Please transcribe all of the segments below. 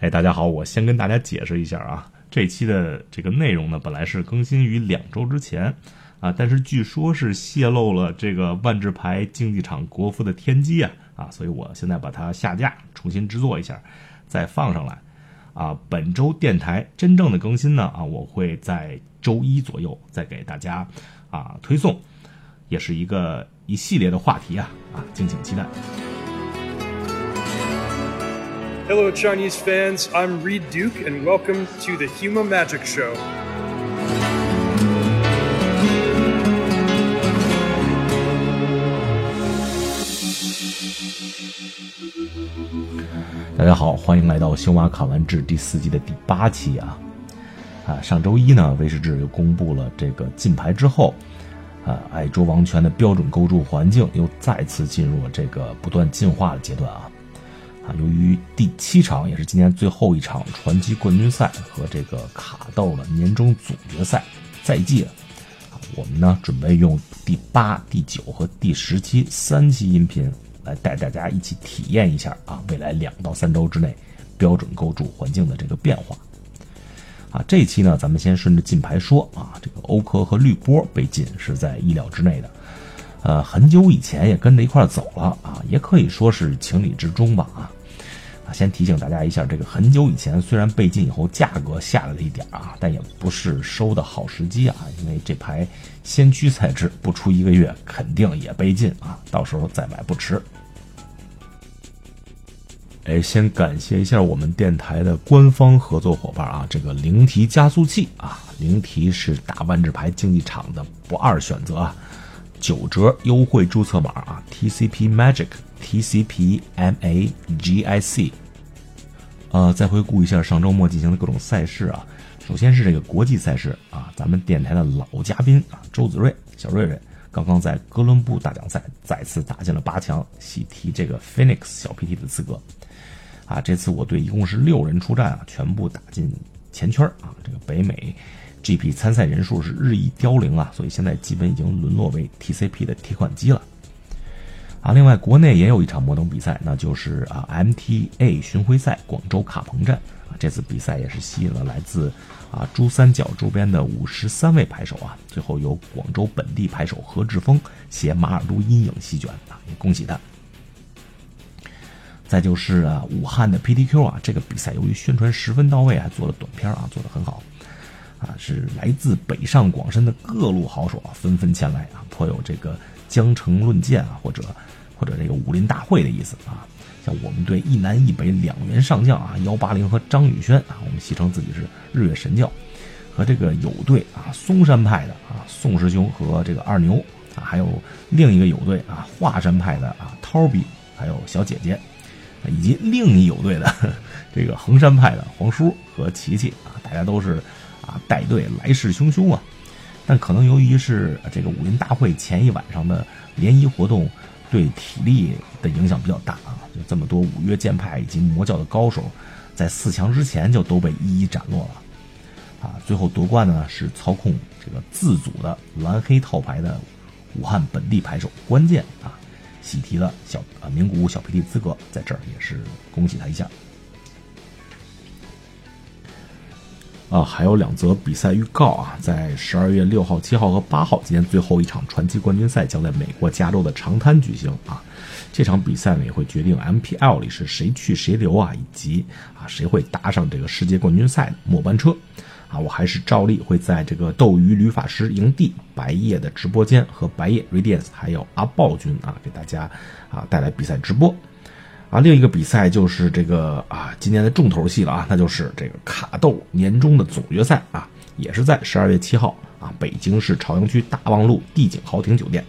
哎，大家好，我先跟大家解释一下啊，这期的这个内容呢，本来是更新于两周之前啊，但是据说是泄露了这个万智牌竞技场国服的天机啊啊，所以我现在把它下架，重新制作一下，再放上来啊。本周电台真正的更新呢啊，我会在周一左右再给大家啊推送，也是一个一系列的话题啊啊，敬请期待。Hello, Chinese fans. I'm Reed Duke, and welcome to the Huma Magic Show. 大家好，欢迎来到《修马卡完志》第四季的第八期啊！啊，上周一呢，威士忌又公布了这个禁牌之后，啊，矮桌王权的标准构筑环境又再次进入了这个不断进化的阶段啊！由于第七场也是今年最后一场传奇冠军赛和这个卡豆的年终总决赛在即了，我们呢准备用第八、第九和第十期三期音频来带大家一起体验一下啊，未来两到三周之内标准构筑环境的这个变化。啊，这一期呢，咱们先顺着禁牌说啊，这个欧科和绿波被禁是在意料之内的。呃，很久以前也跟着一块走了啊，也可以说是情理之中吧啊。先提醒大家一下，这个很久以前虽然被禁以后价格下来了一点啊，但也不是收的好时机啊，因为这牌先驱材质不出一个月肯定也被禁啊，到时候再买不迟。哎，先感谢一下我们电台的官方合作伙伴啊，这个灵提加速器啊，灵提是打万智牌竞技场的不二选择啊。九折优惠注册码啊，TCP Magic TCP M A G I C。呃，再回顾一下上周末进行的各种赛事啊，首先是这个国际赛事啊，咱们电台的老嘉宾啊，周子睿小瑞瑞刚刚在哥伦布大奖赛再次打进了八强，喜提这个 Phoenix 小 PT 的资格。啊，这次我队一共是六人出战啊，全部打进前圈啊，这个北美。GP 参赛人数是日益凋零啊，所以现在基本已经沦落为 TCP 的提款机了。啊，另外国内也有一场摩登比赛，那就是啊 MTA 巡回赛广州卡棚站啊，这次比赛也是吸引了来自啊珠三角周边的五十三位牌手啊，最后由广州本地牌手何志峰携马尔都阴影席卷啊，也恭喜他。再就是啊武汉的 PTQ 啊，这个比赛由于宣传十分到位，还做了短片啊，做得很好。啊，是来自北上广深的各路好手啊，纷纷前来啊，颇有这个江城论剑啊，或者或者这个武林大会的意思啊。像我们队一南一北两员上将啊，幺八零和张宇轩啊，我们戏称自己是日月神教，和这个友队啊，嵩山派的啊，宋师兄和这个二牛啊，还有另一个友队啊，华山派的啊，涛比，还有小姐姐，以及另一友队的 这个衡山派的黄叔和琪琪啊，大家都是。啊，带队来势汹汹啊！但可能由于是这个武林大会前一晚上的联谊活动，对体力的影响比较大啊。就这么多五岳剑派以及魔教的高手，在四强之前就都被一一斩落了。啊，最后夺冠的呢是操控这个自组的蓝黑套牌的武汉本地牌手关键啊，喜提了小啊名古屋小 PT 资格，在这儿也是恭喜他一下。啊，还有两则比赛预告啊，在十二月六号、七号和八号，今天最后一场传奇冠军赛将在美国加州的长滩举行啊。这场比赛呢，也会决定 MPL 里是谁去谁留啊，以及啊谁会搭上这个世界冠军赛末班车啊。我还是照例会在这个斗鱼旅法师营地白夜的直播间和白夜 Radiance 还有阿豹君啊，给大家啊带来比赛直播。啊，另一个比赛就是这个啊，今年的重头戏了啊，那就是这个卡豆年终的总决赛啊，也是在十二月七号啊，北京市朝阳区大望路帝景豪庭酒店。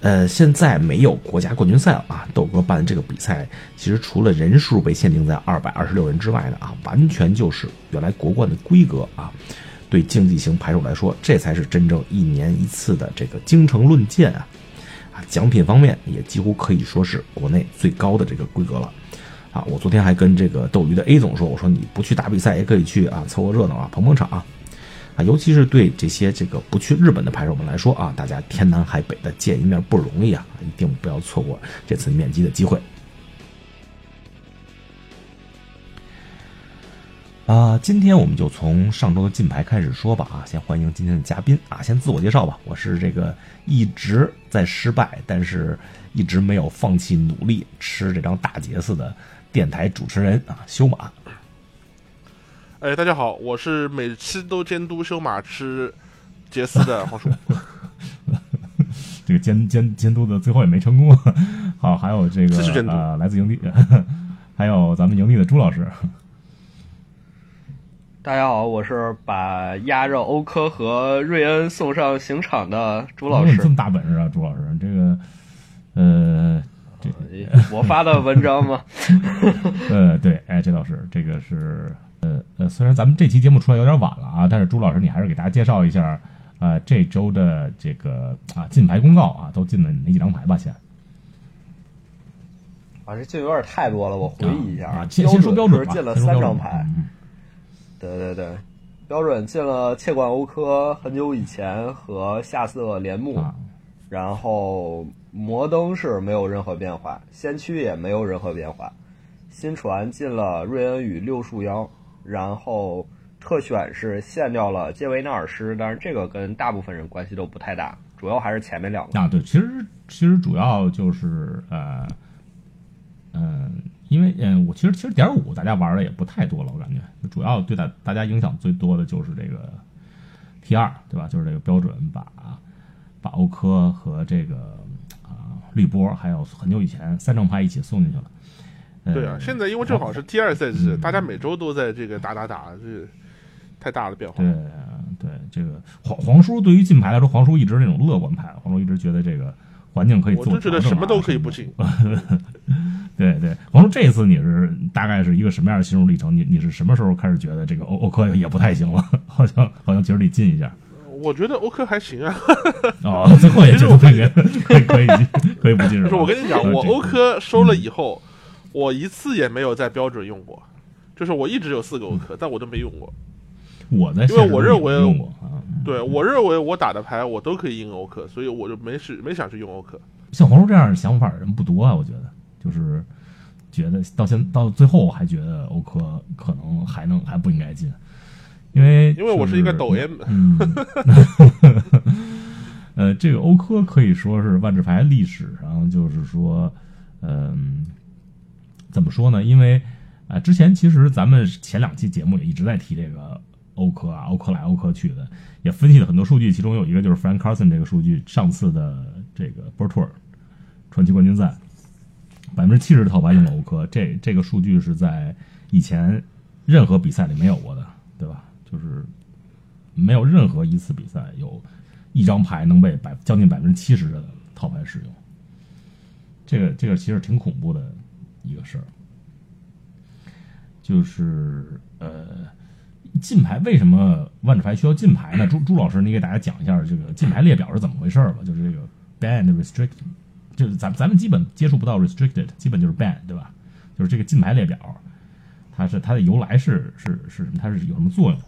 呃，现在没有国家冠军赛了啊，豆哥办的这个比赛，其实除了人数被限定在二百二十六人之外呢啊，完全就是原来国冠的规格啊。对竞技型牌手来说，这才是真正一年一次的这个京城论剑啊奖品方面也几乎可以说是国内最高的这个规格了，啊，我昨天还跟这个斗鱼的 A 总说，我说你不去打比赛也可以去啊，凑个热闹啊，捧捧场啊，啊，尤其是对这些这个不去日本的牌手们来说啊，大家天南海北的见一面不容易啊，一定不要错过这次面基的机会。啊，今天我们就从上周的金牌开始说吧啊，先欢迎今天的嘉宾啊，先自我介绍吧，我是这个一直在失败，但是一直没有放弃努力吃这张大杰斯的电台主持人啊，修马。哎，大家好，我是每期都监督修马吃杰斯的黄叔。这个监监监督的最后也没成功。好，还有这个呃，来自营地，还有咱们营地的朱老师。大家好，我是把压着欧科和瑞恩送上刑场的朱老师这。么大本事啊，朱老师？这个呃，这我发的文章吗？呃，对，哎，这倒是，这个是，呃呃，虽然咱们这期节目出来有点晚了啊，但是朱老师你还是给大家介绍一下，啊、这周的这个啊进牌公告啊，都进了哪几张牌吧？先啊，这进有点太多了，我回忆一下啊，先先说标准进了三张牌。嗯对对对，标准进了切管欧科很久以前和夏瑟连木，啊，然后摩登是没有任何变化，先驱也没有任何变化，新船进了瑞恩与六树妖，然后特选是限掉了杰维纳尔斯，但是这个跟大部分人关系都不太大，主要还是前面两个。啊，对，其实其实主要就是呃，嗯、因为嗯、我其实其实点五大家玩的也不太多了，我感觉主要对大大家影响最多的就是这个 T 二，对吧？就是这个标准把把欧科和这个啊、绿波还有很久以前三正牌一起送进去了。呃、对啊，现在因为正好是 T 二赛季，大家每周都在这个打打打，这太大的变化。对对，这个黄黄叔对于进牌来说，黄叔一直那种乐观派，黄叔一直觉得这个环境可以做我就觉得什么都可以不进。对对，黄叔这一次你是大概是一个什么样的心路历程？你你是什么时候开始觉得这个欧欧科也不太行了？好像好像觉得得进一下我觉得欧科还行啊，哦，最后也 觉得可以可以可以进，可以不进？就是我跟你讲，我欧科收了以后，我一次也没有在标准用过，就是我一直有四个欧科，但我都没用过。我在因为我认为用过啊，对我认为我打的牌我都可以赢欧科，所以我就没是没想去用欧科。像黄叔这样的想法的人不多啊，我觉得就是觉得到现到最后，我还觉得欧科可能还能还不应该进，因为因为我是一个抖音。M，嗯，呃，这个欧科可以说是万智牌历史上，就是说，嗯、怎么说呢？因为啊、之前其实咱们前两期节目也一直在提这个欧科啊，欧科来欧科去的，也分析了很多数据，其中有一个就是 Frank Carson 这个数据，上次的这个 Tour 传奇冠军赛，百分之七十的套牌用了欧科，这这个数据是在以前任何比赛里没有过的，对吧？就是没有任何一次比赛有一张牌能被百将近百分之七十的套牌使用，这个这个其实挺恐怖的一个事儿。就是呃，禁牌为什么万智牌需要禁牌呢？朱朱老师，你给大家讲一下这个禁牌列表是怎么回事吧？就是这个 band、restricted，就是咱咱们基本接触不到 restricted，基本就是 ban，对吧？就是这个禁牌列表，它是它的由来是是是什么？它是有什么作用？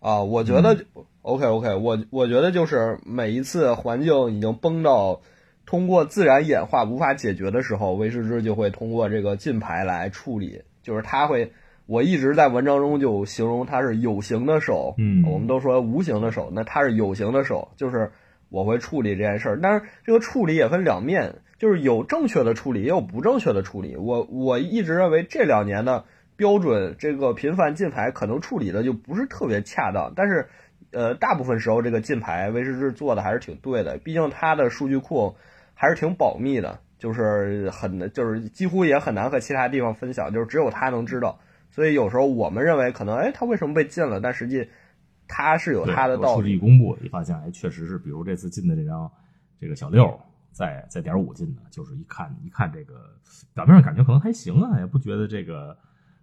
啊，我觉得 OK OK，我我觉得就是每一次环境已经崩到通过自然演化无法解决的时候，威士之就会通过这个禁牌来处理，就是它会。我一直在文章中就形容它是有形的手，嗯我们都说无形的手，那它是有形的手，就是我会处理这件事儿。但是这个处理也分两面，就是有正确的处理，也有不正确的处理。我我一直认为这两年的标准这个频繁禁牌可能处理的就不是特别恰当，但是呃，大部分时候这个禁牌威士忌做的还是挺对的，毕竟它的数据库还是挺保密的，就是很就是几乎也很难和其他地方分享，就是只有他能知道。所以有时候我们认为可能哎，他为什么被禁了？但实际他是有他的道理数据一。公布，一发现哎，确实是，比如这次进的这张这个小六，在在点五进的，就是一看一看这个表面上感觉可能还行啊，也不觉得这个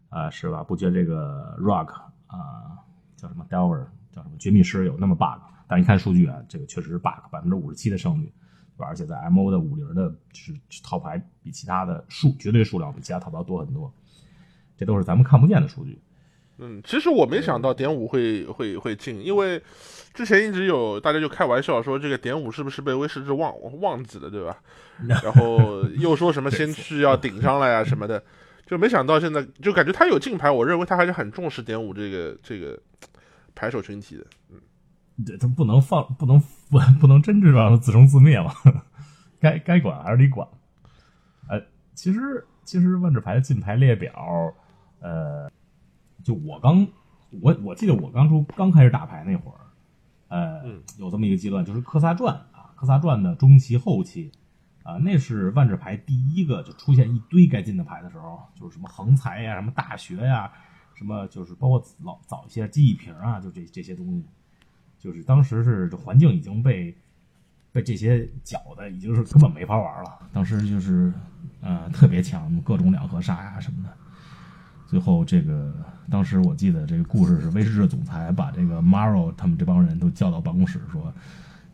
啊、是吧？不觉得这个 rock 啊、叫什么 delver 叫什么绝密师有那么 bug，但一看数据啊，这个确实是 bug，百分之五十七的胜率，而且在 MO 的五零的是套牌比其他的数绝对数量比其他套牌多很多，这都是咱们看不见的数据。嗯，其实我没想到点五会会会进，因为之前一直有大家就开玩笑说这个点五是不是被威士忌忘忘记了，对吧？然后又说什么先去要顶上来啊什么的，就没想到现在就感觉他有进牌，我认为他还是很重视点五这个这个牌手群体的。对他不能放，不能不不能真是让他自生自灭嘛，该该管还是得管。呃，其实其实万智牌的进牌列表，呃，就我刚我我记得我刚出刚开始打牌那会儿，呃，有这么一个阶段，就是科萨传啊，科萨传的中期后期啊，那是万智牌第一个就出现一堆该进的牌的时候，就是什么横财呀，什么大学呀，什么就是包括老早一些记忆瓶啊，就这这些东西。就是当时是这环境已经被被这些搅的，已经是根本没法玩了。当时就是呃特别强，各种两合杀呀什么的。最后这个当时我记得这个故事是威士忌总裁把这个 Maro 他们这帮人都叫到办公室说，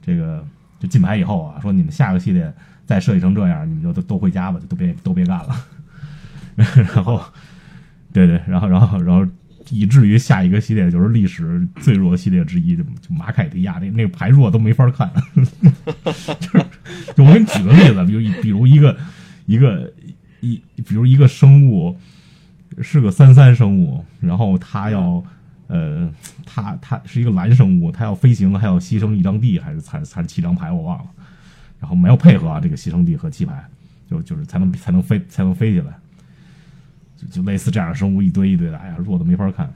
这个就进牌以后啊，说你们下个系列再设计成这样，你们就都都回家吧，就都别都别干了。然后对对，然后然后然后。以至于下一个系列就是历史最弱系列之一，就马凯迪亚那那个牌弱都没法看。就是就我给你举个例子，比如比如一个一个一，比如一个生物是个三三生物，然后它要呃，它它是一个蓝生物，它要飞行还要牺牲一张地，还是才才七张牌我忘了，然后没有配合啊，这个牺牲地和弃牌，就就是才能才能飞才能飞起来。就就类似这样的生物一堆一堆的，哎呀，弱的没法看。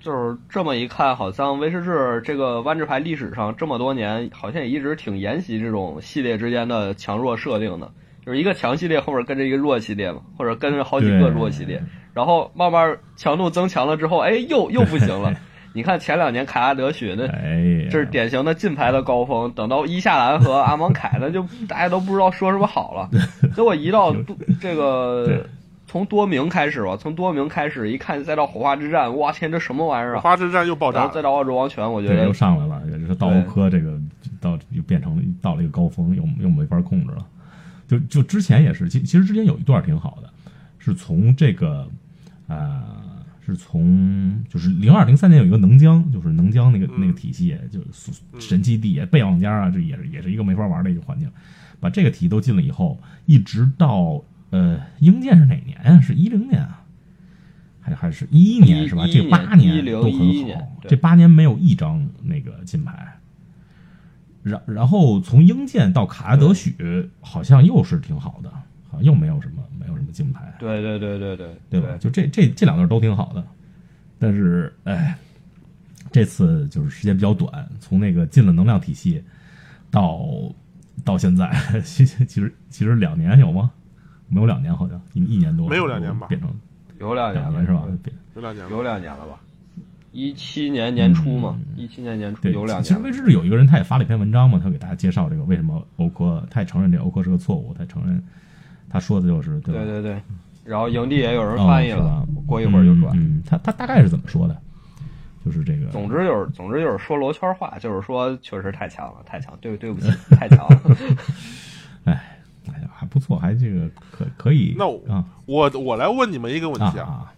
就是这么一看，好像威士忌这个弯智牌历史上这么多年，好像也一直挺沿袭这种系列之间的强弱设定的，就是一个强系列后面跟着一个弱系列嘛，或者跟着好几个弱系列，然后慢慢强度增强了之后，哎，又又不行了。你看前两年凯拉德雪那，这是典型的金牌的高峰。等到伊夏兰和阿蒙凯，那就大家都不知道说什么好了。结果一到这个从多明开始吧，从多明开始一看，再到火花之战，哇天，这什么玩意儿啊！火花之战又爆炸，再到澳洲王权，我觉得又上来了。也就是到欧科这个到又变成了到了一个高峰，又又没法控制了。就就之前也是，其其实之前有一段挺好的，是从这个呃。是从就是零二零三年有一个能江，就是能江那个那个体系，就是神奇地备忘家啊，这也是也是一个没法玩的一个环境。把这个体系都进了以后，一直到呃英建是哪年啊？是一零年啊，还还是一一年是吧？这八年都很好，这八年没有一张那个金牌。然然后从英建到卡拉德许，好像又是挺好的，好像又没有什么没。有什么金牌？对对对对对，对吧？就这这这两段都挺好的，但是哎，这次就是时间比较短，从那个进了能量体系到到现在，其实其实其实两年有吗？没有两年，好像一一年多，没有两年吧？变成有两年了是吧？有两年，有两年了吧？一七年年初嘛，一七年年初有两年。其实威士忌有一个人，他也发了一篇文章嘛，他给大家介绍这个为什么欧科，他也承认这欧科是个错误，他承认。他说的就是对对对，然后营地也有人翻译了，过一会儿就转。嗯，他他大概是怎么说的？就是这个，总之就是总之就是说罗圈话，就是说确实太强了，太强，对对不起，太强了。哎，哎呀，还不错，还这个可可以。那我我来问你们一个问题啊，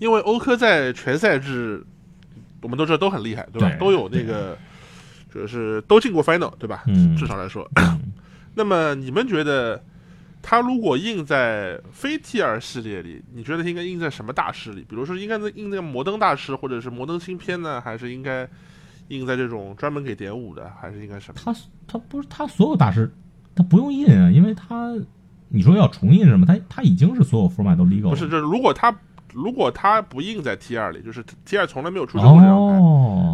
因为欧科在全赛制，我们都知道都很厉害，对吧？都有那个，就是都进过 final，对吧？嗯，至少来说。那么你们觉得？他如果印在非 T 二系列里，你觉得应该印在什么大师里？比如说，应该印那个摩登大师，或者是摩登新片呢？还是应该印在这种专门给点五的？还是应该什么？他他不是他所有大师，他不用印啊，因为他你说要重印什么？他他已经是所有 format 都 legal。不是，这如果他如果他不印在 T 二里，就是 T 二从来没有出现过这张牌，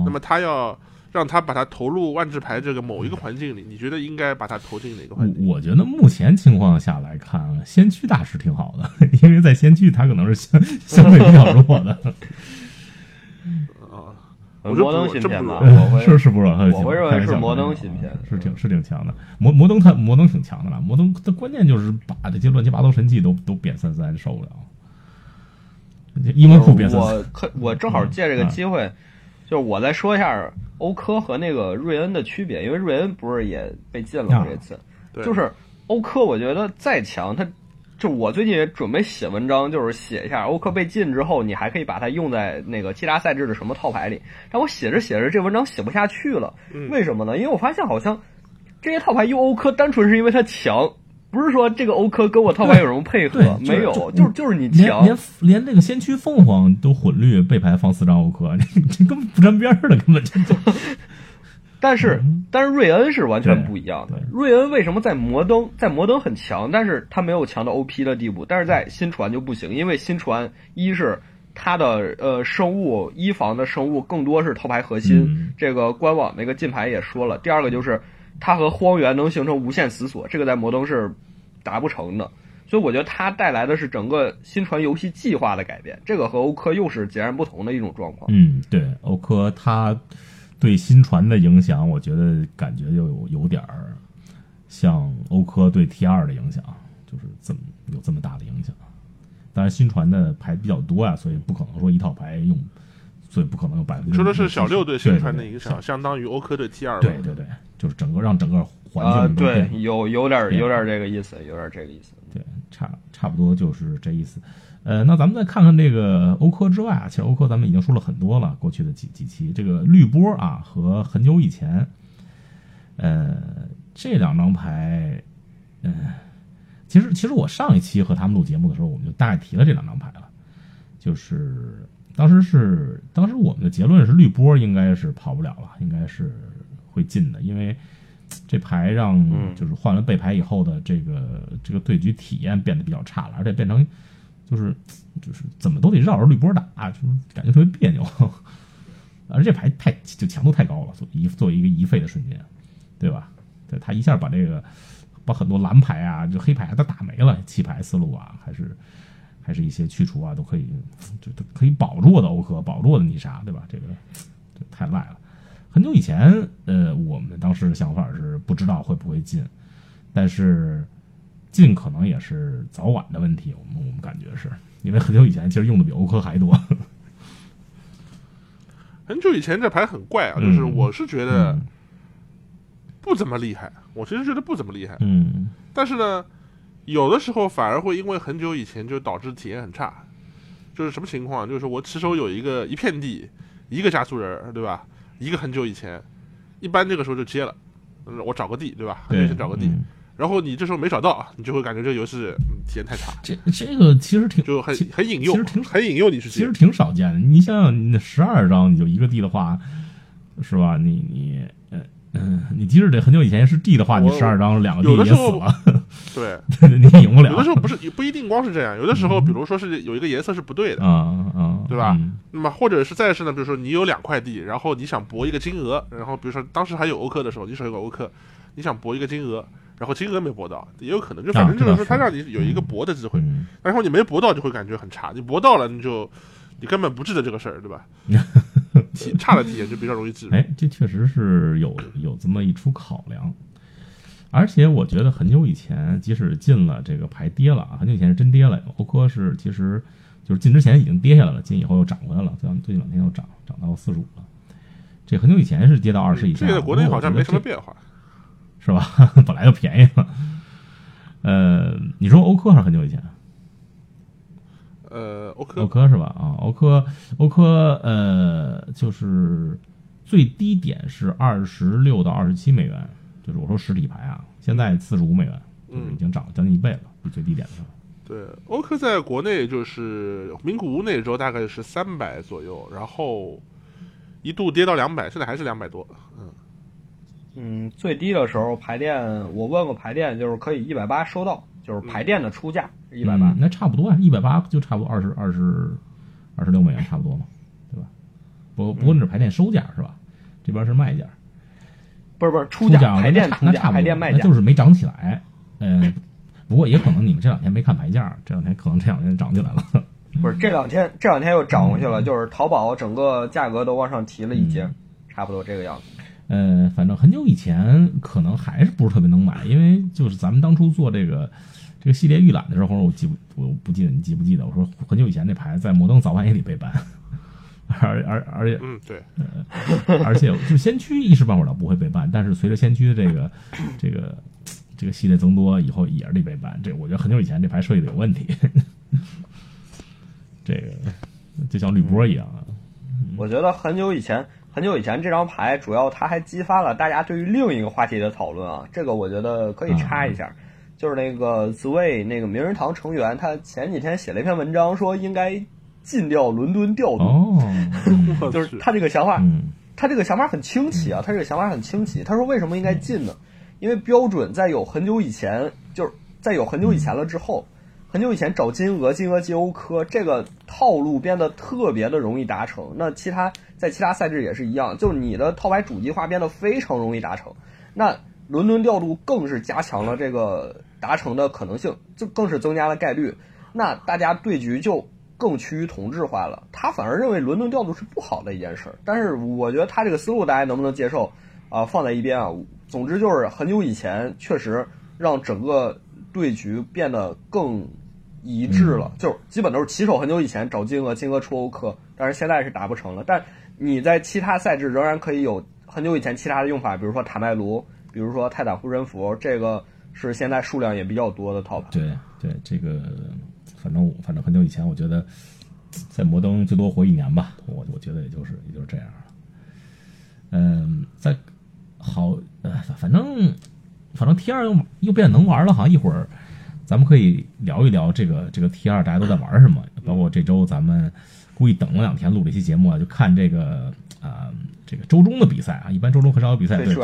那么他要。让他把它投入万智牌这个某一个环境里，你觉得应该把它投进哪个环境？我觉得目前情况下来看，先驱大师挺好的，因为在先驱他可能是相相对比较弱的。啊，摩登芯片吧，是是不是？我会认为是摩登芯片，是挺是挺强的。摩摩登他摩登挺强的了，摩登他关键就是把这些乱七八糟神器都都贬三三受不了。伊文库变三三，我可我正好借这个机会。就是我再说一下欧科和那个瑞恩的区别，因为瑞恩不是也被禁了吗？这次，就是欧科，我觉得再强，他就我最近也准备写文章，就是写一下欧科被禁之后，你还可以把它用在那个其他赛制的什么套牌里。但我写着写着，这文章写不下去了，为什么呢？因为我发现好像这些套牌用欧科，单纯是因为它强。不是说这个欧科跟我套牌有什么配合，，没有，就就是就是你强连连，那个先驱凤凰都混绿背牌放四张欧科，这这根本不沾边儿的，根本就就 但是但是瑞恩是完全不一样的。瑞恩为什么在摩登在摩登很强，但是他没有强到 OP 的地步，但是在新传就不行，因为新传一是它的呃生物一防的生物更多是套牌核心，嗯这个官网那个禁牌也说了。第二个就是它和荒原能形成无限死锁，这个在摩登是达不成的。所以我觉得它带来的是整个新传游戏计划的改变，这个和欧科又是截然不同的一种状况。嗯，对，欧科它对新传的影响，我觉得感觉就有有点儿像欧科对 T 二的影响，就是这么有这么大的影响。当然，新传的牌比较多啊，所以不可能说一套牌用，所以不可能有百分之。你说的是小六对新传的影响，相当于欧科对 T 二。对对对，就是整个让整个环啊、境对，有有点变有点这个意思，有点这个意思。对，差差不多就是这意思。呃，那咱们再看看这个欧科之外啊，其实欧科咱们已经说了很多了，过去的几几期这个绿波啊和很久以前，呃，这两张牌，嗯、其实其实我上一期和他们录节目的时候，我们就大概提了这两张牌了，就是当时是当时我们的结论是绿波应该是跑不了了，应该是会进的，因为。这牌让嗯就是换了背牌以后的这个这个对局体验变得比较差了，而且变成就是就是怎么都得绕着绿波打，就是感觉特别别扭。而这牌太就强度太高了，作为一作为一个一费的瞬间，对吧？对他一下把这个把很多蓝牌啊，就黑牌都打没了，弃牌思路啊，还是还是一些去除啊，都可以就都可以保住我的欧科，保住我的泥沙，对吧？这个这太赖了。很久以前，呃，我们当时的想法是不知道会不会进，但是进可能也是早晚的问题。我们我们感觉是因为很久以前其实用的比欧科还多。很久以前这牌很怪啊，就是嗯我是觉得嗯不怎么厉害，我其实觉得不怎么厉害，嗯但是呢，有的时候反而会因为很久以前就导致体验很差。就是什么情况？就是我起手有一个一片地，一个加速人儿，对吧？一个很久以前，一般这个时候就接了。嗯，我找个地，对吧？对，先找个地，嗯然后你这时候没找到，你就会感觉这个游戏嗯体验太差，这这个其实挺就很很引诱其实挺，很引诱你去其实。挺少见的。你想想，你那十二张你就一个地的话，是吧？你你呃嗯，你即使得很久以前是地的话，你我十二张两个地也死了，对，你赢不了。有的时候不是不一定光是这样，有的时候比如说是有一个颜色是不对的，啊啊，对吧嗯那么或者是再是呢，比如说你有两块地，然后你想博一个金额，然后比如说当时还有欧克的时候，你手有个欧克，你想博一个金额，然后金额没博到，也有可能，就反正就是说他让你有一个博的机会，嗯然后你没博到就会感觉很差，你博到了你就你根本不记得这个事儿，对吧？体差的体验就比较容易记住。哎，这确实是有有这么一出考量。而且我觉得很久以前，即使进了这个牌跌了啊，很久以前是真跌了。欧科是其实就是进之前已经跌下来了，进以后又涨回来了，最最近两天又涨，涨到四十五了。这很久以前是跌到二十以下，这个在国内好像没什么变化。是吧？本来就便宜了。呃，你说欧科还是很久以前？呃，欧科欧科是吧？啊，欧科，欧科，呃，就是最低点是二十六到二十七美元，就是我说实体牌啊，现在四十五美元，就是已经涨了将近一倍了，比最低点的时候。对，欧克在国内就是名古屋那周大概是三百左右，然后一度跌到两百，现在还是两百多。嗯，嗯，最低的时候排店，我问过排店，就是可以一百八收到，就是排店的出价一百八嗯。那差不多啊，一百八就差不多二十二十二十六美元差不多嘛，对吧？不不过那是排店收价是吧？这边是卖价，不是不是出价价，排店出价，排店卖价那就。是没涨起来。嗯，不过也可能你们这两天没看牌价，这两天可能这两天涨起来了。不是这两天这两天又涨回去嗯了，就是淘宝整个价格都往上提了一阶，差不多这个样子。呃，反正很久以前可能还是不是特别能买，因为就是咱们当初做这个这个系列预览的时候，我记不我不记得你记不记得？我说很久以前那牌在摩登早晚也得被 ban，而而而且嗯，对，而且就先驱一时半会儿倒不会被 ban，但是随着先驱的这个这个这个系列增多以后，也是得被 ban。这我觉得很久以前这牌设计的有问题，这个就像绿波一样啊。我觉得很久以前，很久以前这张牌主要它还激发了大家对于另一个话题的讨论啊，这个我觉得可以插一下，就是那个 Zway 那个名人堂成员，他前几天写了一篇文章，说应该禁掉伦敦调度，就是他这个想法，嗯他这个想法很清奇啊，他这个想法很清奇。他说为什么应该禁呢？因为标准在有很久以前，就是在有很久以前了之后，很久以前找金额，金额接欧科这个套路变得特别的容易达成。那其他在其他赛制也是一样，就你的套牌主机化变得非常容易达成。那伦敦调度更是加强了这个达成的可能性，就更是增加了概率。那大家对局就更趋于同质化了。他反而认为伦敦调度是不好的一件事儿，但是我觉得他这个思路大家能不能接受啊、放在一边啊。总之就是很久以前确实让整个对局变得更一致了，就是基本都是起手很久以前找金额，金额出欧克，但是现在是达不成了。但你在其他赛制仍然可以有很久以前其他的用法，比如说塔麦卢，比如说泰坦护身符，这个是现在数量也比较多的套牌。对对，这个反正我反正很久以前，我觉得在摩登最多活一年吧，我我觉得也就是也就是这样了。嗯，在好呃，反正反正 T 二又又变能玩了好像，一会儿咱们可以聊一聊这个这个 T 二大家都在玩什么，包括这周咱们故意等了两天录这期节目啊，就看这个啊、这个周中的比赛啊，一般周中很少有比赛，对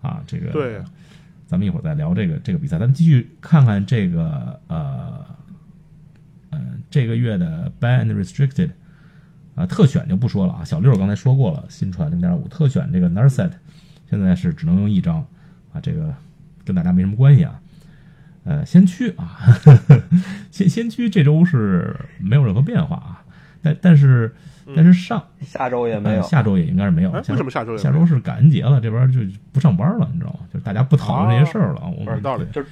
啊，这个对咱们一会儿再聊这个这个比赛，咱们继续看看这个呃嗯、这个月的 Ban and Restricted 啊、特选就不说了啊，小六刚才说过了，新传零点五特选这个 Narset 现在是只能用一张啊，这个跟大家没什么关系啊。呃，先驱啊，先先驱这周是没有任何变化啊，但但是但是上下周也没有。呃下周也应该是没有。为什么下周也没有下周是感恩节了，这边就不上班了，你知道吗？就是大家不讨论这些事儿了。我们有道理就是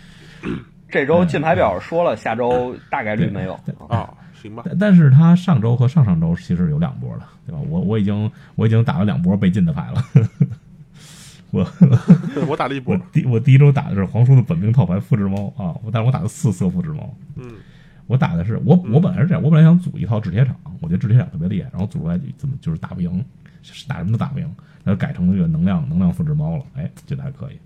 这周进牌表说了，下周大概率没有。啊，行吧，但但是他上周和上上周其实有两波了，对吧？我我已经我已经打了两波被禁的牌了。我 我打了一波我，第我第一周打的是黄叔的本命套牌复制猫啊，我但是我打的四色复制猫，嗯，我打的是我我本来是这样，我本来想组一套制铁厂，我觉得制铁厂特别厉害，然后组出来怎么就是打不赢，是打什么都打不赢，然后改成这个能量能量复制猫了，哎，觉得还可以。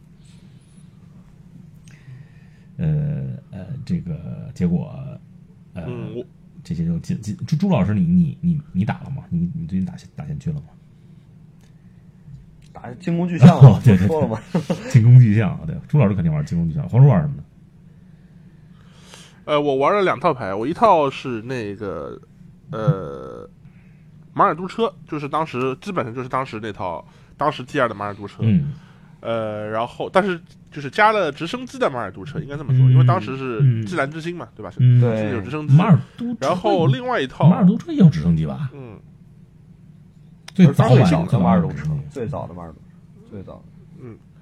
呃呃，这个结果呃，这些就进进朱朱老师你，你你你打了吗？你你最近打打线区了吗？打进攻巨像 不哦对对说了吗？进攻巨像，对，朱老师肯定玩进攻巨像，黄叔玩什么呢？呃，我玩了两套牌，我一套是那个呃马尔都车，就是当时基本上就是当时那套当时 T 二的马尔都车，嗯呃，然后但是就是加了直升机的马尔都车，应该这么说，嗯因为当时是嗯季兰之星嘛，对吧？是嗯，对是有直升机，马尔都车，然后另外一套马尔都车也有直升机吧？嗯，最早的的马尔都车最早的马尔都车，最早的。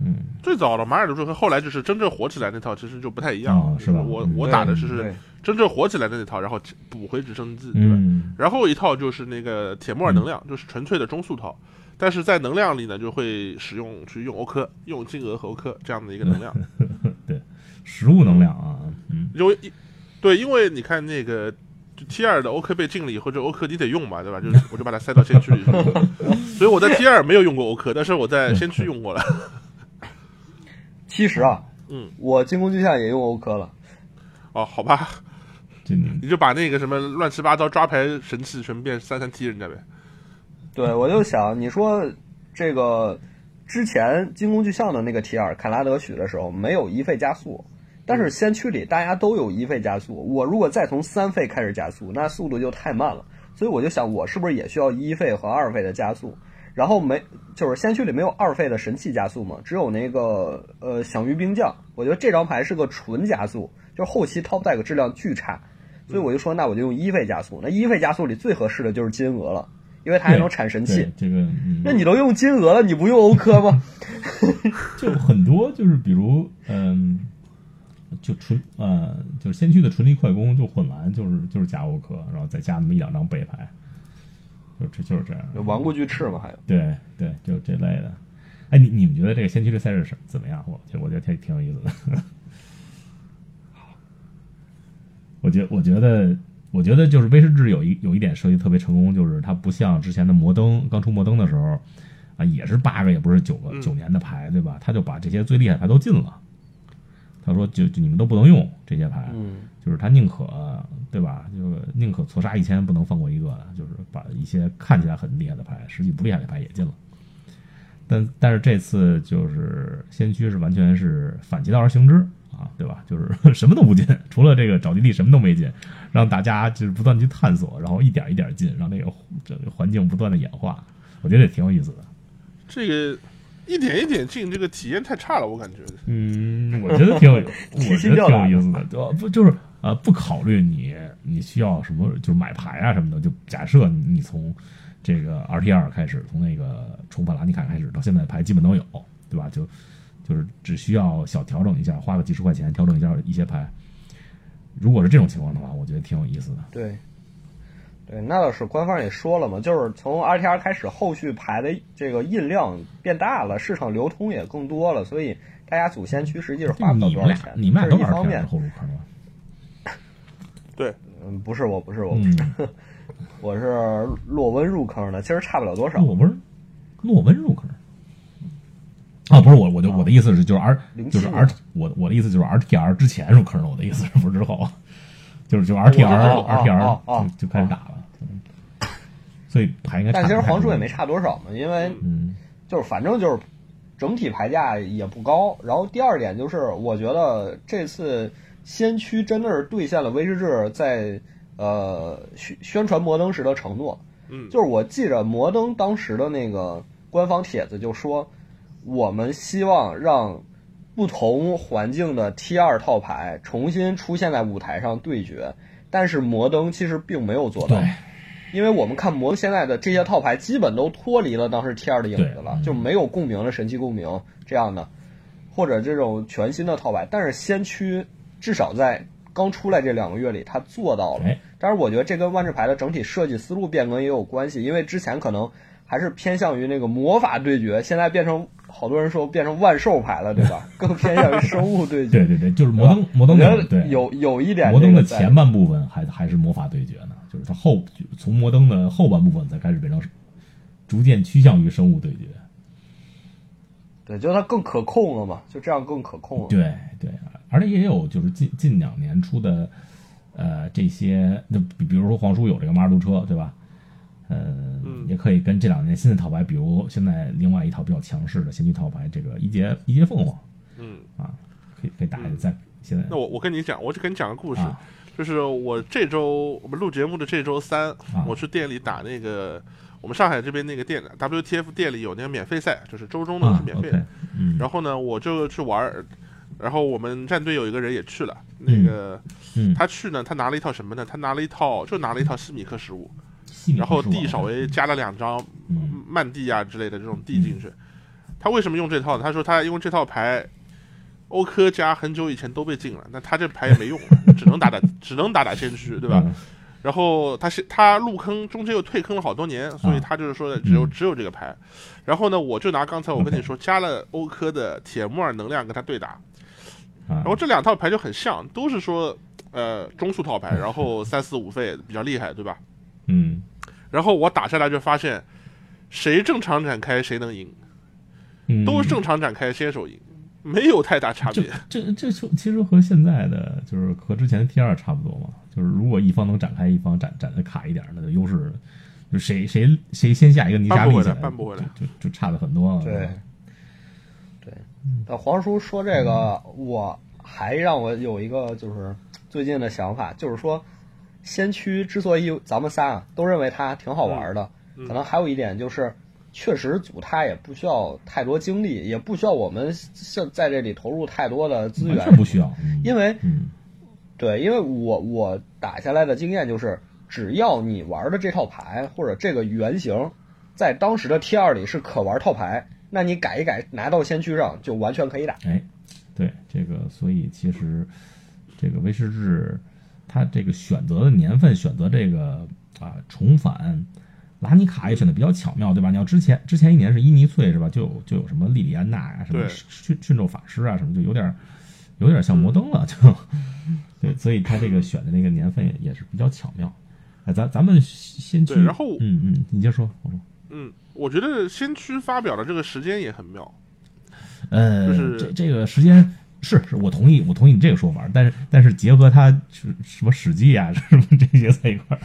嗯最早的马尔都车和后来就是真正火起来那套其实就不太一样，哦是吧我嗯我打的是对真正火起来的那套，然后补回直升机，对吧？嗯然后一套就是那个铁木尔能量，就是纯粹的中速套，但是在能量里呢，就会使用去用欧科、用金额和欧科这样的一个能量，对，食物能量啊，嗯因为对，因为你看那个 T 二的 OK 被禁了以后，这 OK 你得用嘛，对吧？就是我就把它塞到先驱里去，所以我在 T 二没有用过 OK，，但是我在先驱用过了。其实啊，嗯，我进攻巨像也用 OK 了。哦，好吧，你你就把那个什么乱七八糟抓牌神器全变三三 T 人家呗。对，我就想，你说这个之前进攻巨像的那个 T 二凯拉德许的时候没有一费加速，但是先驱里大家都有一费加速。我如果再从三费开始加速，那速度就太慢了。所以我就想，我是不是也需要一费和二费的加速？然后没，就是先驱里没有二费的神器加速嘛，只有那个呃响鱼兵将。我觉得这张牌是个纯加速，就是后期 top deck 质量巨差，所以我就说，那我就用一费加速。那一费加速里最合适的就是金额了，因为它还能产神器。这个，嗯那你都用金额了，你不用欧科吗？就很多就是比如嗯，就纯呃就是先驱的纯力快攻就混完就是就是加欧科，然后再加那么一两张背牌，就这就是这样。有顽固巨翅嘛，还有对对，就这类的。哎，你你们觉得这个先驱这赛事是怎么样？我觉我觉得挺挺有意思的。我觉我觉得我觉得就是威士忌有一有一点设计特别成功，就是它不像之前的摩登刚出摩登的时候啊，也是八个也不是九个嗯九年的牌，对吧？他就把这些最厉害的牌都进了。他说就就你们都不能用这些牌，嗯，就是他宁可对吧？就是宁可错杀一千，不能放过一个的，就是把一些看起来很厉害的牌，实际不厉害的牌也进了。但但是这次就是先驱是完全是反其道而行之啊，对吧？就是 什么都不进，除了这个找基地什么都没进，让大家就是不断去探索，然后一点一点进，让那个这个环境不断的演化，我觉得也挺有意思的。这个一点一点进，这个体验太差了，我感觉。嗯，我觉得挺有，我觉得挺有意思的，对吧不就是呃不考虑你你需要什么，就是买牌啊什么的，就假设你从这个 R T 二开始，从那个重返拉尼卡开始，到现在牌基本都有，对吧？就就是只需要小调整一下，花个几十块钱调整一下一些牌。如果是这种情况的话，我觉得挺有意思的。对，对，那倒是官方也说了嘛，就是从 R T R 开始，后续排的这个印量变大了，市场流通也更多了，所以大家组先驱实际是花不了多少钱。你们俩都是一方面后入坑吗？对，嗯，不是我，不是我，嗯，我是洛温入坑的，其实差不了多少。洛温，洛温入坑。啊，不是我，我就我的意思是，就是 R，就是 R，我我的意思就是 R T R 之前入坑的，我的意思是不是之后，就是就 R T R，R T R 就就开始打了，所以牌应该。但其实黄叔也没差多少嘛，因为嗯，就是反正就是整体牌价也不高。然后第二点就是，我觉得这次先驱真的是兑现了威士忌在呃宣宣传摩登时的承诺。嗯，就是我记着摩登当时的那个官方帖子就说。我们希望让不同环境的 T 二套牌重新出现在舞台上对决，但是摩登其实并没有做到，因为我们看摩登现在的这些套牌基本都脱离了当时 T 二的影子了，就没有共鸣的神奇共鸣这样的，或者这种全新的套牌。但是先驱至少在刚出来这两个月里，他做到了。但是我觉得这跟万智牌的整体设计思路变更也有关系，因为之前可能还是偏向于那个魔法对决，现在变成。好多人说变成万兽牌了，对吧？更偏向于生物对决。对对对，就是摩登摩登的对，有有一点摩登的前半部分还还是魔法对决呢，就是它后从摩登的后半部分才开始变成逐渐趋向于生物对决。对，就它更可控了嘛，就这样更可控了。对对，而且也有就是近近两年出的呃这些，那比比如说皇叔有这个马尔杜车，对吧？嗯，也可以跟这两年新的套牌，比如现在另外一套比较强势的先驱套牌，这个一节一节凤凰，嗯啊，可以可以打一在现在。那我我跟你讲，我就跟你讲个故事，就是我这周我们录节目的这周三，我去店里打那个我们上海这边那个店 WTF 店里有那个免费赛，就是周中的是免费的。嗯，然后呢，我就去玩，然后我们战队有一个人也去了，那个他去呢，他拿了一套什么呢？他拿了一套就拿了一套西米克食物。然后地稍微加了两张曼地啊之类的这种地进去，他为什么用这套？他说他因为这套牌欧科加很久以前都被禁了，那他这牌也没用，只能打打只能打打先驱，对吧？然后他是他入坑中间又退坑了好多年，所以他就是说的只有只有这个牌。然后呢，我就拿刚才我跟你说加了欧科的铁木尔能量跟他对打，然后这两套牌就很像，都是说呃中速套牌，然后三四五费比较厉害，对吧？嗯。然后我打下来就发现，谁正常展开谁能赢，都是正常展开先手赢，没有太大差别。这这就其实和现在的就是和之前的 T 二差不多嘛。就是如果一方能展开，一方展展的卡一点，那就优势，就谁谁谁先下一个泥沙币起来，搬不回来，就就差的很多。对，对。那黄叔说这个，我还让我有一个就是最近的想法，就是说。先驱之所以咱们仨都认为它挺好玩的，可能还有一点就是，确实组它也不需要太多精力，也不需要我们像在这里投入太多的资源，不需要。因为，对，因为我我打下来的经验就是，只要你玩的这套牌或者这个原型，在当时的 T 二里是可玩套牌，那你改一改拿到先驱上就完全可以打。哎，对这个，所以其实这个威士忌。他这个选择的年份，选择这个啊重返拉尼卡也选的比较巧妙，对吧？你要之前之前一年是伊尼翠是吧？就就有什么莉莉安娜呀，什么驯驯兽法师啊，什么就有点有点像摩登了，就对，所以他这个选的那个年份也也是比较巧妙。哎，咱咱们先去，然后嗯嗯，你先说，我说，嗯，我觉得先驱发表的这个时间也很妙，呃，就是这这个时间。是是，我同意，我同意你这个说法，但是但是结合他是什么史记啊，什么这些在一块儿，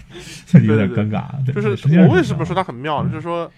就有点尴尬。对就是我为什么说他它很妙呢？嗯就是说，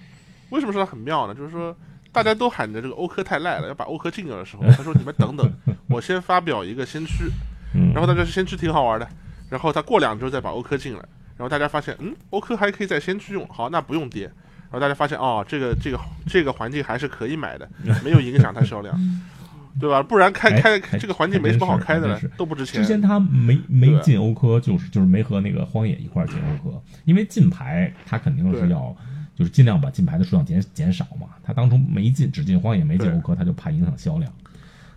为什么说他很妙呢？就是说，大家都喊着这个欧科太赖了，要把欧科禁掉的时候，他说你们等等，我先发表一个先驱，嗯然后大家先驱挺好玩的，然后他过两周再把欧科进来，然后大家发现，嗯，欧科还可以在先驱用，好，那不用跌。然后大家发现，哦，这个这个这个环境还是可以买的，没有影响它销量，对吧？不然开哎开还这个环境没什么好开的了都不值钱之。前他没没进欧科，就是就是没和那个荒野一块进欧科，因为进牌他肯定是要就是尽量把进牌的数量减减少嘛。他当初没进，只进荒野没进欧科，他就怕影响销量，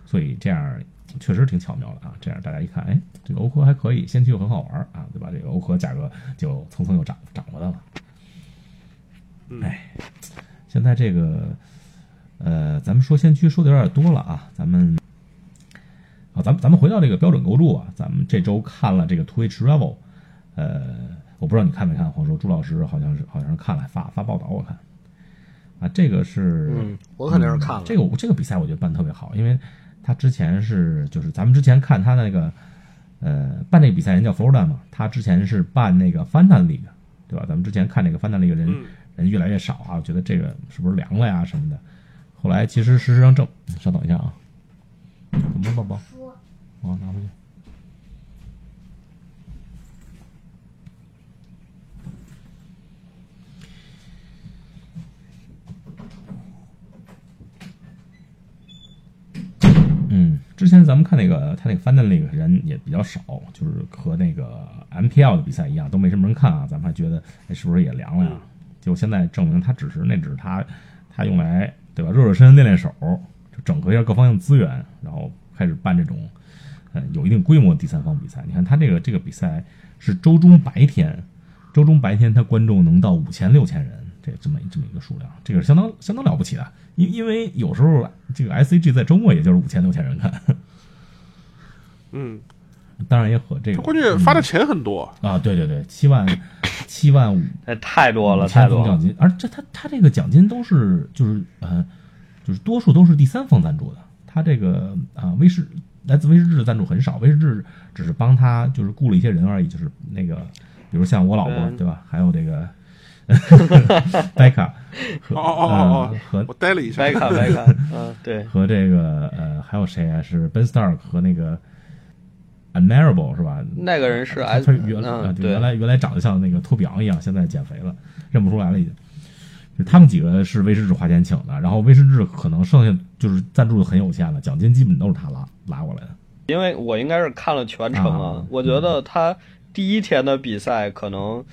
所以这样确实挺巧妙的啊。这样大家一看，哎，这个欧科还可以，先驱又很好玩啊，对吧？这个欧科价格就蹭蹭又涨涨回来了。嗯哎，现在这个，呃，咱们说先驱说的有点多了啊，咱们，啊，咱们咱们回到这个标准构筑啊，咱们这周看了这个 Twitch Revel，呃，我不知道你看没看，黄叔朱老师好像是好像是看了发发报道，我看，啊，这个是，嗯，我肯定是看了。这个这个比赛我觉得办得特别好，因为他之前是就是咱们之前看他那个呃办那个比赛人叫 Florida 嘛，他之前是办那个 Fanta League，对吧？咱们之前看那个 Fanta League 人、嗯人越来越少啊，我觉得这个是不是凉了呀什么的。后来其实事实上证，稍等一下啊，怎么了宝宝？我拿回去。嗯，之前咱们看那个他那个翻的那个人也比较少，就是和那个 MPL 的比赛一样，都没什么人看啊。咱们还觉得，哎，是不是也凉了呀？结果现在证明，他只是那只是他他用来对吧，热热身练练手，就整合一下各方面资源，然后开始办这种呃有一定规模的第三方比赛。你看他这个这个比赛是周中白天，周中白天他观众能到五千六千人，这这么这么一个数量，这个相当相当了不起的。因因为有时候这个 SCG 在周末也就是五千六千人看，嗯，当然也和这个他关键发的钱很多，啊，对对对，七万 七万五哎，太多了，太多了。奖金，而这他他这个奖金都是就是呃，就是多数都是第三方赞助的。他这个啊、威士来自威士忌的赞助很少，威士忌只是帮他就是雇了一些人而已，就是那个比如像我老婆嗯对吧，还有这个 戴卡 和哦哦哦呃和我呆了一下白。卡白卡，嗯，对，和这个呃还有谁啊？是 Ben Stark 和那个 Unmarable 是吧？那个人是他 S，他原来、原来原来长得像那个托比昂一样，现在减肥了，认不出来了已经。就他们几个是威士忌花钱请的，然后威士忌可能剩下就是赞助的很有限了，奖金基本都是他拉拉过来的。因为我应该是看了全程啊啊，我觉得他第一天的比赛可能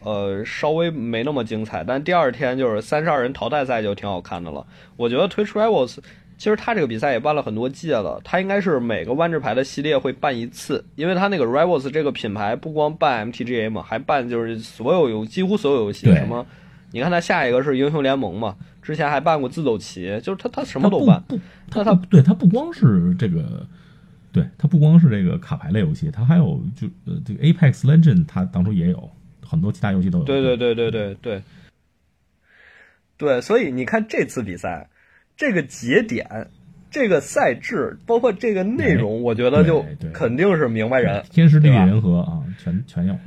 呃稍微没那么精彩，但第二天就是三十二人淘汰赛就挺好看的了。我觉得 Twitch Rivals 其实他这个比赛也办了很多届了，他应该是每个万智牌的系列会办一次，因为他那个 Rivals 这个品牌不光办 MTGA 嘛，还办就是所有游几乎所有游戏什么。你看他下一个是英雄联盟嘛，之前还办过自走棋，就是他他什什么都办。不，那他他对他不光是这个，对他不光是这个卡牌类游戏，他还有就呃这个 Apex Legend，他当初也有很多其他游戏都有。对对对对对对，对，所以你看这次比赛，这个节点、这个赛制，包括这个内容，我觉得就肯定是明白人。天时地利人和啊，全全有了。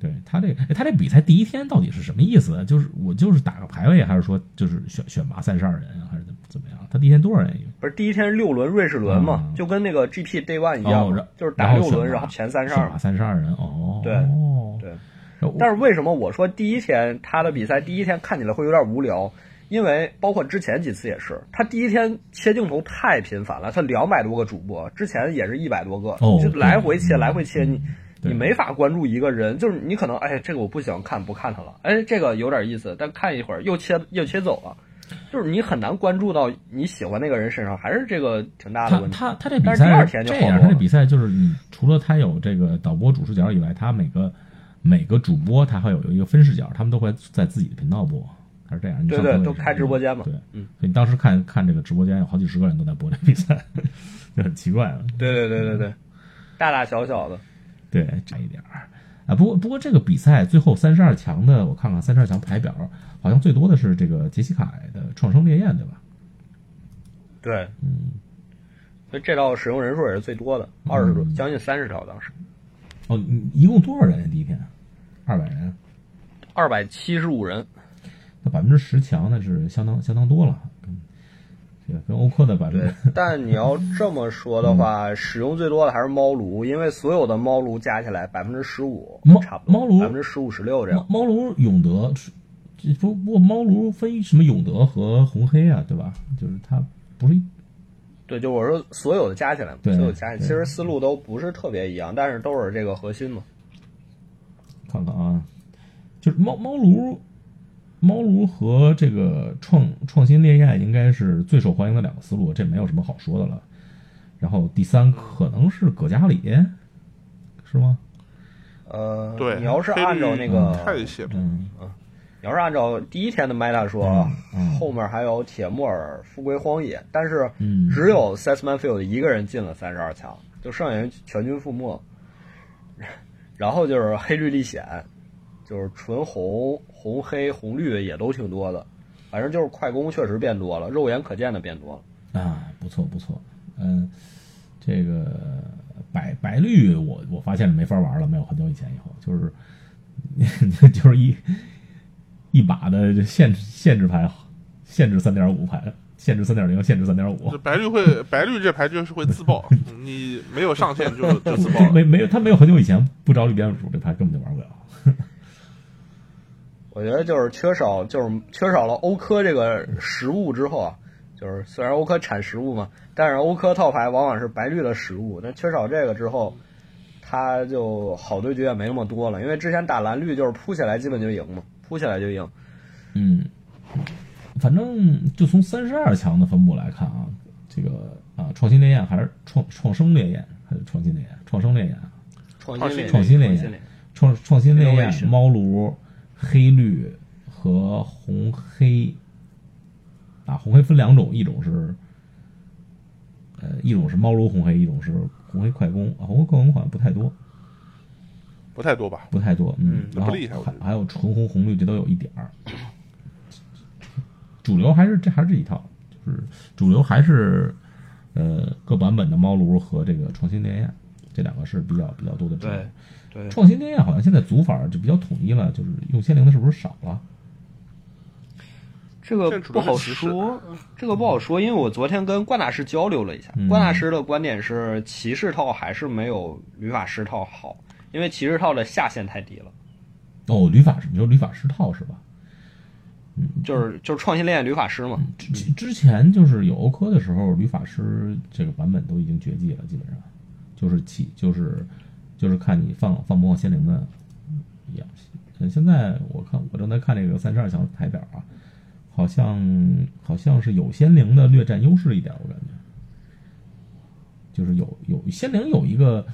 对他这个，哎他这比赛第一天到底是什么意思？就是我就是打个排位，还是说就是选选拔三十二人啊，还是怎么怎么样？他第一天多少人？不是第一天是六轮瑞士轮嘛，嗯就跟那个 GP Day One 一样，哦就是打六轮，然后前三十二。三十二人哦。对对但是为什么我说第一天他的比赛第一天看起来会有点无聊？因为包括之前几次也是，他第一天切镜头太频繁了，他两百多个主播，之前也是一百多个，哦就来回切，来回切，你你没法关注一个人，就是你可能哎这个我不喜欢看，不看他了，哎这个有点意思，但看一会儿又切又切走了，就是你很难关注到你喜欢那个人身上，还是这个挺大的问题。他。他这比但是第赛二天就这样，好了他这比赛就是你除了他有这个导播主视角以外，他每个每个主播他会有一个分视角，他们都会在自己的频道播，他是这样。你对对都开直播间嘛对，嗯，所以你当时看看这个直播间有好几十个人都在播这比赛，就很奇怪了。对对对对对，大大小小的。对，差一点儿啊。不过不过这个比赛最后三十二强的，我看看三十二强排表，好像最多的是这个杰西卡的《创生烈焰》，对吧？对，嗯，所以这道使用人数也是最多的，二十多，将近三十条当时，哦，一共多少人？第一天，二百人，二百七十五人。那百分之十强那是相当相当多了，跟这个跟欧科的百分之，但你要这么说的话，使用最多的还是猫炉，因为所有的猫炉加起来百分之十五猫，差不多猫炉百分之十五十六这样猫。猫炉永德不不过猫炉分什么永德和红黑啊，对吧？就是它不是一对，就我说所有的加起来嘛，所有加起来，其实思路都不是特别一样，但是都是这个核心嘛。看看啊，就是猫猫炉，猫奴和这个创创新烈焰应该是最受欢迎的两个思路，这没有什么好说的了。然后第三可能是葛加里，是吗？呃，对，你要是按照那个，太显嗯你要是按照第一天的 meta 说，啊嗯后面还有铁木尔、富贵荒野，但是嗯只有 Sesman Field 一个人进了三十二强，就剩下人全军覆没。然后就是黑绿历险，就是纯红、红黑、红绿也都挺多的，反正就是快攻确实变多了，肉眼可见的变多了。啊，不错不错，嗯，这个白白绿我我发现没法玩了，没有很久以前以后，就是 就是一一把的限制限制牌，限制三点五牌，限制三点零，限制三点五这，白绿会 白绿这牌就是会自爆，你没有上限就就自爆。没没有他没有很久以前不找绿边鼠这牌根本就玩不了。我觉得就是缺少，就是缺少了欧科这个食物之后啊，就是虽然欧科产食物嘛，但是欧科套牌往往是白绿的食物，那缺少这个之后，他就好对局也没那么多了，因为之前打蓝绿就是扑起来基本就赢嘛，扑起来就赢。嗯，反正就从三十二强的分布来看啊，这个啊创新烈焰还是创创生烈焰还是创新烈焰？创生烈焰啊。创新烈创新烈焰创创新烈焰、猫炉、黑绿和红黑啊，红黑分两种，一种是呃，一种是猫炉红黑，一种是红黑快攻啊，红黑快攻好像不太多，不太多吧？不太多，嗯，嗯然后不厉害我觉得还还有纯红红绿，这都有一点儿。主流还是这还是这一套，就是主流还是呃各版本的猫炉和这个创新烈焰这两个是比较比较多的主流。对对，创新烈焰好像现在组法就比较统一了，就是用仙灵的是不是少了？这个不好说，这个不好说，因为我昨天跟关大师交流了一下，嗯关大师的观点是骑士套还是没有旅法师套好，因为骑士套的下限太低了。哦，旅法师，你说旅法师套是吧？嗯就是就是创新烈焰旅法师嘛，之之之前就是有欧科的时候，旅法师这个版本都已经绝迹了，基本上就是起就是就是看你放放不放仙灵的一样。现在我看我正在看这个三十二强台表啊，好像好像是有仙灵的略占优势一点，我感觉，就是有有仙灵有一个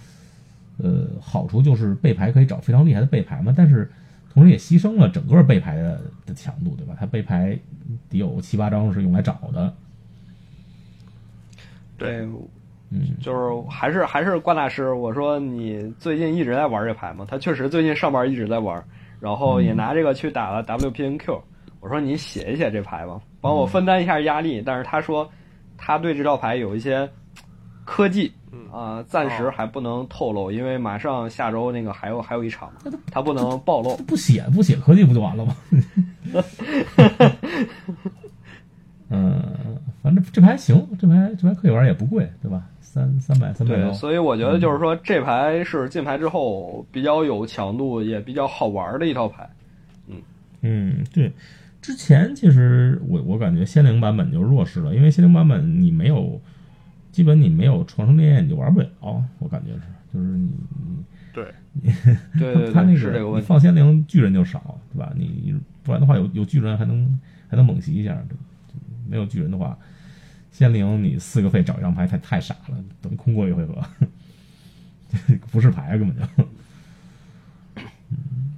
呃好处就是背牌可以找非常厉害的背牌嘛，但是同时也牺牲了整个背牌的的强度，对吧？它背牌得有七八张是用来找的，对，嗯，就是还是还是关大师，我说你最近一直在玩这牌吗？他确实最近上班一直在玩，然后也拿这个去打了 WPNQ。我说你写一写这牌吧，帮我分担一下压力。但是他说他对这套牌有一些科技啊、暂时还不能透露，因为马上下周那个还有还有一场，他不能暴露。不写不写科技不就完了吗？嗯，反正这牌行，这牌这牌可以玩，也不贵，对吧？三三百三百对，所以我觉得就是说这牌是进牌之后比较有强度，也比较好玩的一套牌。嗯嗯，对。之前其实我我感觉仙灵版本就弱势了，因为仙灵版本你没有，基本你没有创生烈焰你就玩不了，我感觉是，就是你你对，对对对，他那是这个问题。你放仙灵巨人就少，对吧？你不然的话有有巨人还能还能猛袭一下，对没有巨人的话，仙灵你四个费找一张牌太太傻了，等于空过一回合，不是牌啊根本就。嗯。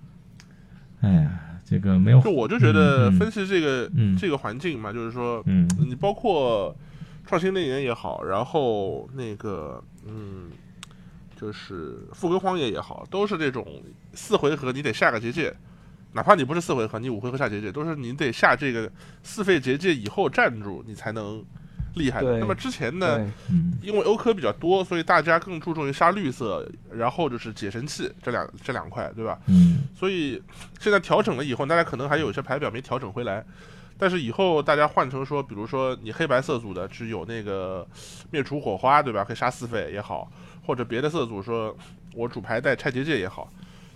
哎呀，这个没有，就我就觉得分析这个、嗯。这个环境嘛，就是说，嗯。你包括创新烈焰也好，然后那个嗯，就是富贵荒野也好，都是这种四回合你得下个结界，哪怕你不是四回合，你五回合下结界，都是你得下这个四费结界以后站住，你才能厉害的。那么之前呢，因为欧科比较多，所以大家更注重于杀绿色，然后就是解神器这两这两块，对吧？嗯所以现在调整了以后，大家可能还有一些牌表没调整回来，但是以后大家换成说，比如说你黑白色组的只有那个灭除火花，对吧？可以杀四费也好，或者别的色组说我主牌带拆结界也好，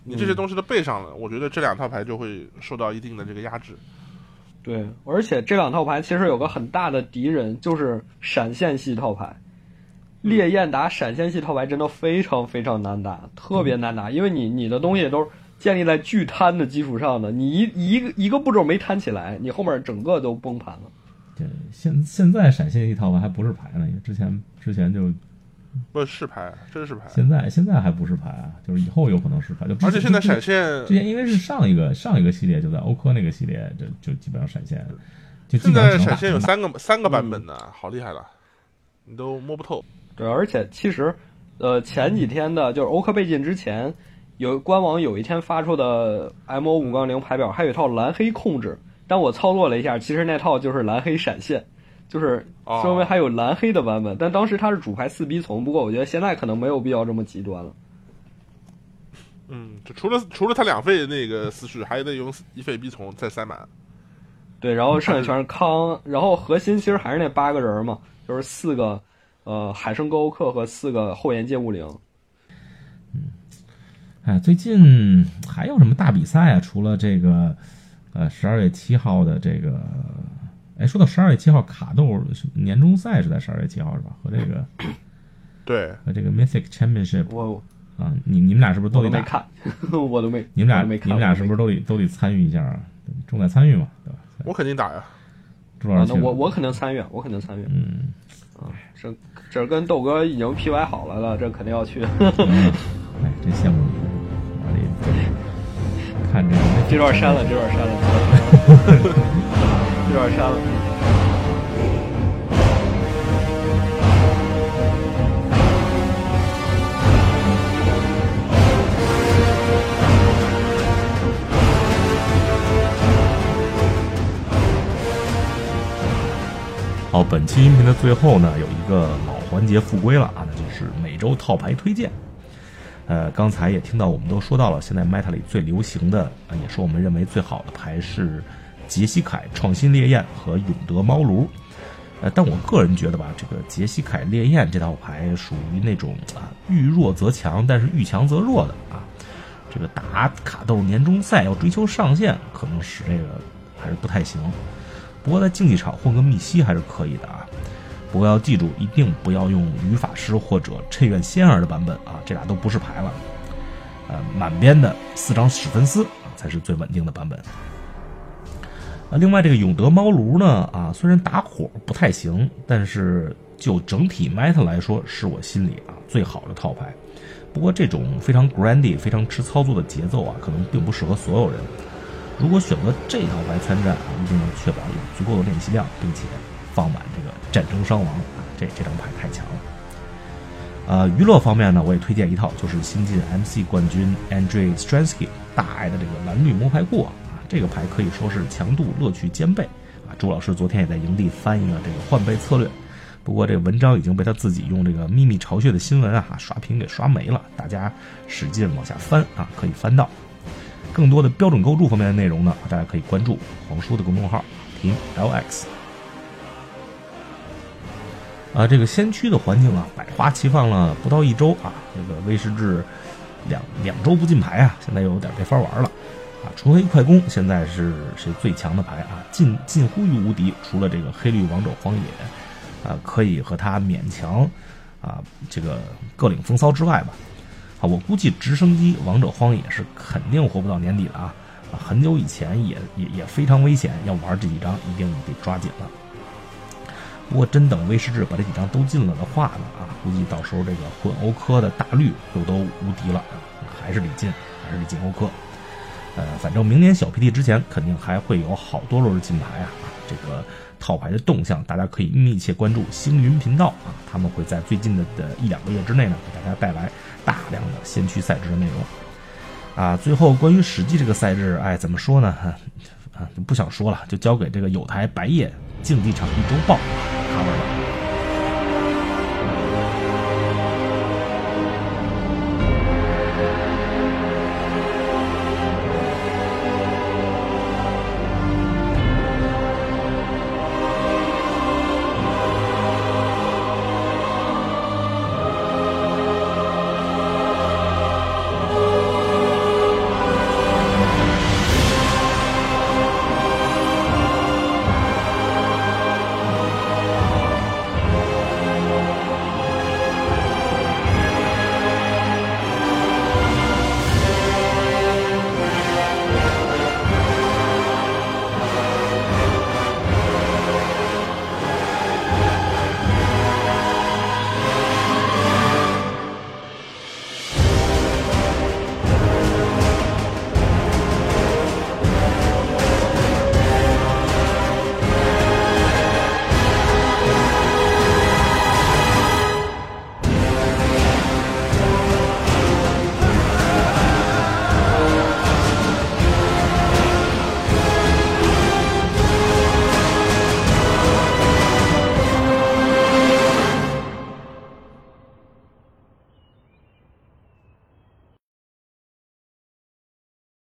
你这些东西都备上了，我觉得这两套牌就会受到一定的这个压制。对，而且这两套牌其实有个很大的敌人，就是闪现系套牌。烈焰打闪现系套牌真的非常非常难打，特别难打，因为你你的东西都是建立在巨摊的基础上的，你一一个一个步骤没摊起来，你后面整个都崩盘了。对，现现在闪现系套牌还不是牌呢，因为之前之前就不是牌，真是牌。现在现在还不是牌啊，就是以后有可能是牌。就而且现在闪现之前因为是上一个上一个系列就在欧科那个系列，就就基本上闪现，就现在闪现有三个三个版本呢，好厉害了，你都摸不透。对，而且其实，呃，前几天的就是欧科被禁之前，有官网有一天发出的 M O 五杠零牌表，还有一套蓝黑控制，但我操作了一下，其实那套就是蓝黑闪现，就是哦稍微还有蓝黑的版本，但当时它是主牌四逼从，不过我觉得现在可能没有必要这么极端了。嗯，就除了除了他两费那个思绪，还得用一费逼从再塞满。对，然后剩下全是 康，然后核心其实还是那八个人嘛，就是四个呃海生沟欧克和四个后沿界物灵。哎，最近还有什么大比赛啊？除了这个，呃，十二月七号的这个，哎，说到十二月七号卡豆年终赛是在十二月七号是吧？和这个 对，和这个 Mythic Championship 我啊，你你们俩是不是都得打？我都没看，我都没，你们俩都没看你们俩是不是都得都得参与一下啊？重在参与嘛，对吧？我肯定打呀。啊？朱老师那我我肯定参与，我肯定参与。嗯，啊，这这跟豆哥已经 PY 好了了，这肯定要去。哎，真羡慕你，我得看这个 这段删了，这段删了，这段删了。好，本期音频的最后呢，有一个老环节复归了啊，那就是每周套牌推荐。呃，刚才也听到我们都说到了，现在 Meta 里最流行的，也是我们认为最好的牌是杰西凯创新烈焰和永德猫炉。呃，但我个人觉得吧，这个杰西凯烈焰这套牌属于那种啊遇弱则强，但是遇强则弱的啊。这个打卡豆年终赛要追求上限，可能使这个还是不太行。不过在竞技场混个密西还是可以的啊。不过要记住，一定不要用女法师或者趁愿仙儿的版本啊，这俩都不是牌了。呃，满编的四张史芬斯才是最稳定的版本。啊，另外这个永德猫炉呢，啊，虽然打火不太行，但是就整体 meta 来说，是我心里啊最好的套牌。不过这种非常 grandy、非常吃操作的节奏啊，可能并不适合所有人。如果选择这套牌参战啊，一定要确保有足够的练习量，并且放满这个战争伤亡啊，这这张牌太强了。呃，娱乐方面呢，我也推荐一套，就是新晋 MC 冠军 Andrei Stransky 大爱的这个蓝绿魔牌库啊，这个牌可以说是强度乐趣兼备啊。朱老师昨天也在营地翻译了这个换背策略，不过这文章已经被他自己用这个秘密巢穴的新闻啊刷屏给刷没了，大家使劲往下翻啊，可以翻到。更多的标准构筑方面的内容呢，大家可以关注黄叔的公众号“听 LX”。啊，这个先驱的环境啊，百花齐放了不到一周啊，这个威士忌两两周不进牌啊，现在又有点没法玩了啊。纯黑快攻现在是是最强的牌啊，近近乎于无敌，除了这个黑绿王者荒野啊，可以和他勉强啊这个各领风骚之外吧。啊，我估计直升机王者荒野是肯定活不到年底的啊！啊，很久以前也也也非常危险，要玩这几张一定得抓紧了。不过真等威士忌把这几张都进了的话呢，啊，估计到时候这个混欧科的大绿又都无敌了，还是得进，还是得进欧科。呃，反正明年小 PT 之前肯定还会有好多轮金牌啊！这个套牌的动向，大家可以密切关注星云频道啊，他们会在最近的的一两个月之内呢，给大家带来大量的先驱赛制的内容。啊，最后关于史记这个赛制，哎，怎么说呢？啊，不想说了，就交给这个有台白夜竞技场一周报他们了。